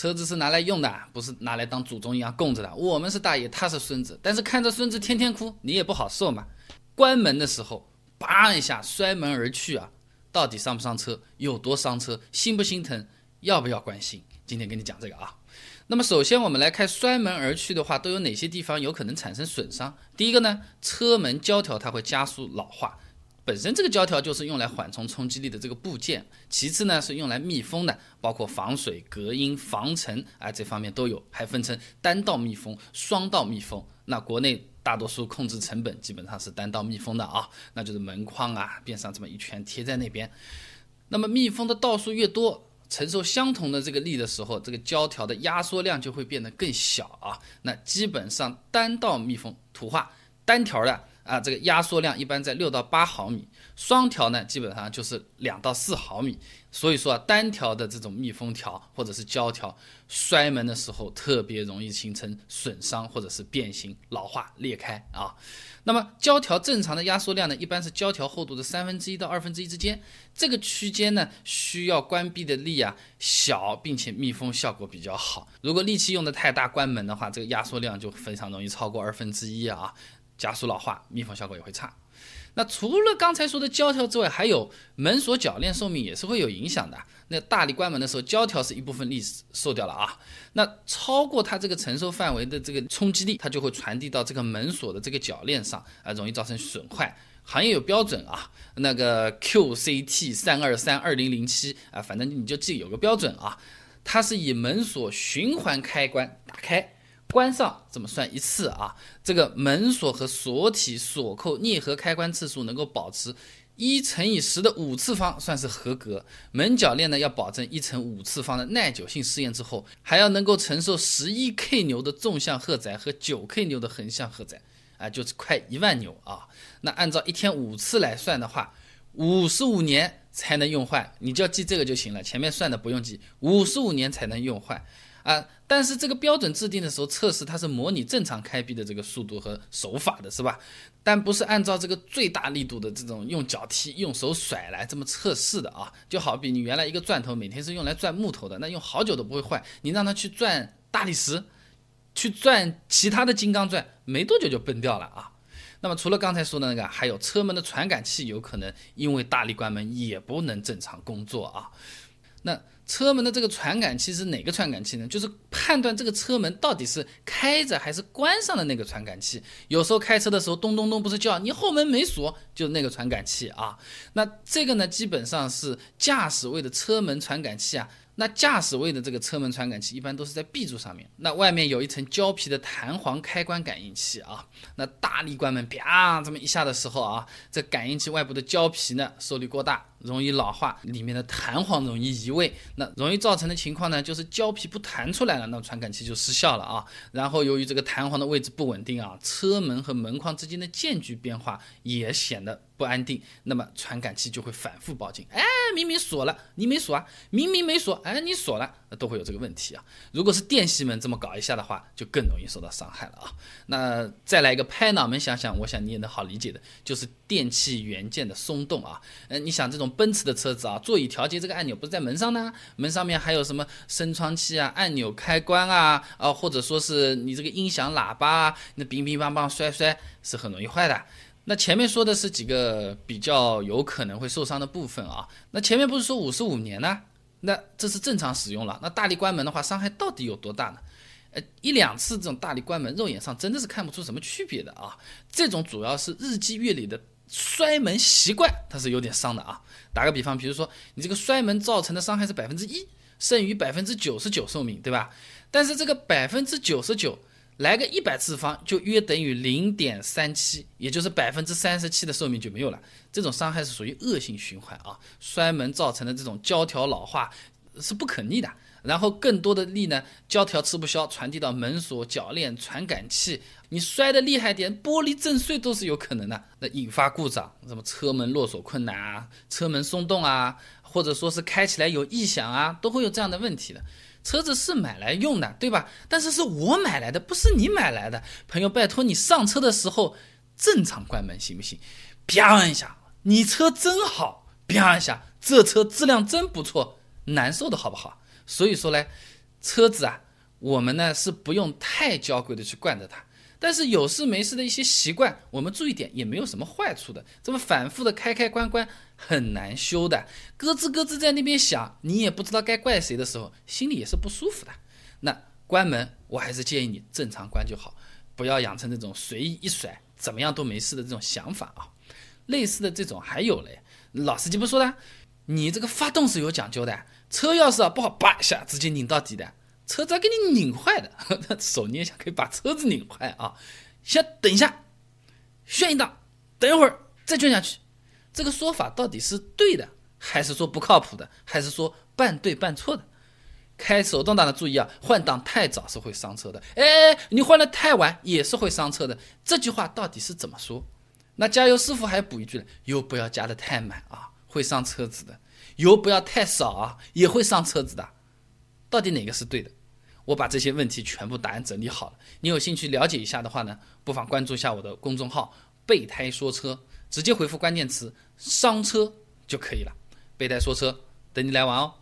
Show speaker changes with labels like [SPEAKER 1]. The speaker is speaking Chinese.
[SPEAKER 1] 车子是拿来用的，不是拿来当祖宗一样供着的。我们是大爷，他是孙子，但是看着孙子天天哭，你也不好受嘛。关门的时候，叭一下摔门而去啊，到底上不上车，有多伤车，心不心疼，要不要关心？今天跟你讲这个啊。那么首先我们来看摔门而去的话，都有哪些地方有可能产生损伤？第一个呢，车门胶条它会加速老化。本身这个胶条就是用来缓冲冲击力的这个部件，其次呢是用来密封的，包括防水、隔音、防尘啊这方面都有，还分成单道密封、双道密封。那国内大多数控制成本基本上是单道密封的啊，那就是门框啊边上这么一圈贴在那边。那么密封的道数越多，承受相同的这个力的时候，这个胶条的压缩量就会变得更小啊。那基本上单道密封图画单条的。啊，这个压缩量一般在六到八毫米，双条呢基本上就是两到四毫米。所以说啊，单条的这种密封条或者是胶条，摔门的时候特别容易形成损伤或者是变形、老化、裂开啊。那么胶条正常的压缩量呢，一般是胶条厚度的三分之一到二分之一之间，这个区间呢需要关闭的力啊小，并且密封效果比较好。如果力气用的太大，关门的话，这个压缩量就非常容易超过二分之一啊。加速老化，密封效果也会差。那除了刚才说的胶条之外，还有门锁铰链寿命也是会有影响的。那大力关门的时候，胶条是一部分力受掉了啊。那超过它这个承受范围的这个冲击力，它就会传递到这个门锁的这个铰链上啊，容易造成损坏。行业有标准啊，那个 QCT 三二三二零零七啊，反正你就记有个标准啊，它是以门锁循环开关打开。关上怎么算一次啊？这个门锁和锁体、锁扣、啮合开关次数能够保持一乘以十的五次方，算是合格。门铰链呢，要保证一乘五次方的耐久性试验之后，还要能够承受十一 k 牛的纵向荷载和九 k 牛的横向荷载，啊，就是快一万牛啊。那按照一天五次来算的话，五十五年才能用坏，你就要记这个就行了。前面算的不用记，五十五年才能用坏。啊，但是这个标准制定的时候测试，它是模拟正常开闭的这个速度和手法的，是吧？但不是按照这个最大力度的这种用脚踢、用手甩来这么测试的啊。就好比你原来一个钻头每天是用来钻木头的，那用好久都不会坏，你让它去钻大理石，去钻其他的金刚钻，没多久就崩掉了啊。那么除了刚才说的那个，还有车门的传感器有可能因为大力关门也不能正常工作啊。那车门的这个传感器是哪个传感器呢？就是判断这个车门到底是开着还是关上的那个传感器。有时候开车的时候咚咚咚不是叫你后门没锁，就是那个传感器啊。那这个呢，基本上是驾驶位的车门传感器啊。那驾驶位的这个车门传感器一般都是在 B 柱上面，那外面有一层胶皮的弹簧开关感应器啊。那大力关门啪这么一下的时候啊，这感应器外部的胶皮呢受力过大，容易老化，里面的弹簧容易移位，那容易造成的情况呢就是胶皮不弹出来了，那传感器就失效了啊。然后由于这个弹簧的位置不稳定啊，车门和门框之间的间距变化也显得。不安定，那么传感器就会反复报警。哎，明明锁了，你没锁啊？明明没锁，哎，你锁了，都会有这个问题啊。如果是电吸门这么搞一下的话，就更容易受到伤害了啊。那再来一个拍脑门想想，我想你也能好理解的，就是电器元件的松动啊。嗯，你想这种奔驰的车子啊，座椅调节这个按钮不是在门上呢？门上面还有什么升窗器啊、按钮开关啊，啊，或者说是你这个音响喇叭啊，那乒乒乓乓摔摔是很容易坏的。那前面说的是几个比较有可能会受伤的部分啊，那前面不是说五十五年呢？那这是正常使用了。那大力关门的话，伤害到底有多大呢？呃，一两次这种大力关门，肉眼上真的是看不出什么区别的啊。这种主要是日积月累的摔门习惯，它是有点伤的啊。打个比方，比如说你这个摔门造成的伤害是百分之一，剩余百分之九十九寿命，对吧？但是这个百分之九十九。来个一百次方，就约等于零点三七，也就是百分之三十七的寿命就没有了。这种伤害是属于恶性循环啊，摔门造成的这种胶条老化是不可逆的。然后更多的力呢，胶条吃不消，传递到门锁、铰链、传感器，你摔的厉害点，玻璃震碎都是有可能的。那引发故障，什么车门落锁困难啊，车门松动啊，或者说是开起来有异响啊，都会有这样的问题的。车子是买来用的，对吧？但是是我买来的，不是你买来的。朋友，拜托你上车的时候正常关门行不行？啪一下，你车真好，啪一下，这车质量真不错，难受的好不好？所以说呢，车子啊，我们呢是不用太娇贵的去惯着它。但是有事没事的一些习惯，我们注意点也没有什么坏处的。这么反复的开开关关很难修的，咯吱咯吱在那边响，你也不知道该怪谁的时候，心里也是不舒服的。那关门，我还是建议你正常关就好，不要养成这种随意一甩，怎么样都没事的这种想法啊。类似的这种还有嘞，老司机不说的，你这个发动是有讲究的，车钥匙啊不好叭一下直接拧到底的。车子给你拧坏的，手捏一下可以把车子拧坏啊！先等一下，炫一档，等一会儿再卷下去。这个说法到底是对的，还是说不靠谱的，还是说半对半错的？开手动挡的注意啊，换挡太早是会伤车的。哎，你换的太晚也是会伤车的。这句话到底是怎么说？那加油师傅还补一句了：油不要加的太满啊，会伤车子的；油不要太少啊，也会伤车子的。到底哪个是对的？我把这些问题全部答案整理好了，你有兴趣了解一下的话呢，不妨关注一下我的公众号“备胎说车”，直接回复关键词“伤车”就可以了。备胎说车，等你来玩哦。